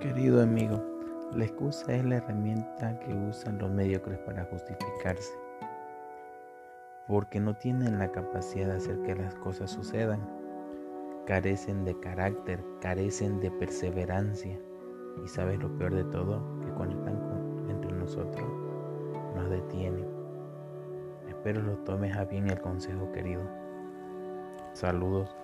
Querido amigo, la excusa es la herramienta que usan los mediocres para justificarse, porque no tienen la capacidad de hacer que las cosas sucedan, carecen de carácter, carecen de perseverancia y sabes lo peor de todo, que cuando entre nosotros nos detienen. Espero lo tomes a bien el consejo querido. Saludos.